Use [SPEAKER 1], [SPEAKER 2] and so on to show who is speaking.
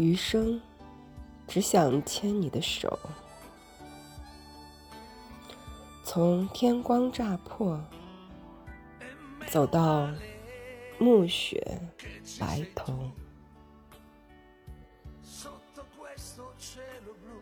[SPEAKER 1] 余生只想牵你的手。从天光乍破走到暮雪白头。